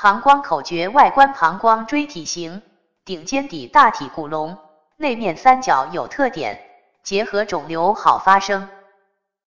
膀胱口诀外观膀胱锥体型，顶尖底大体骨隆，内面三角有特点，结合肿瘤好发生。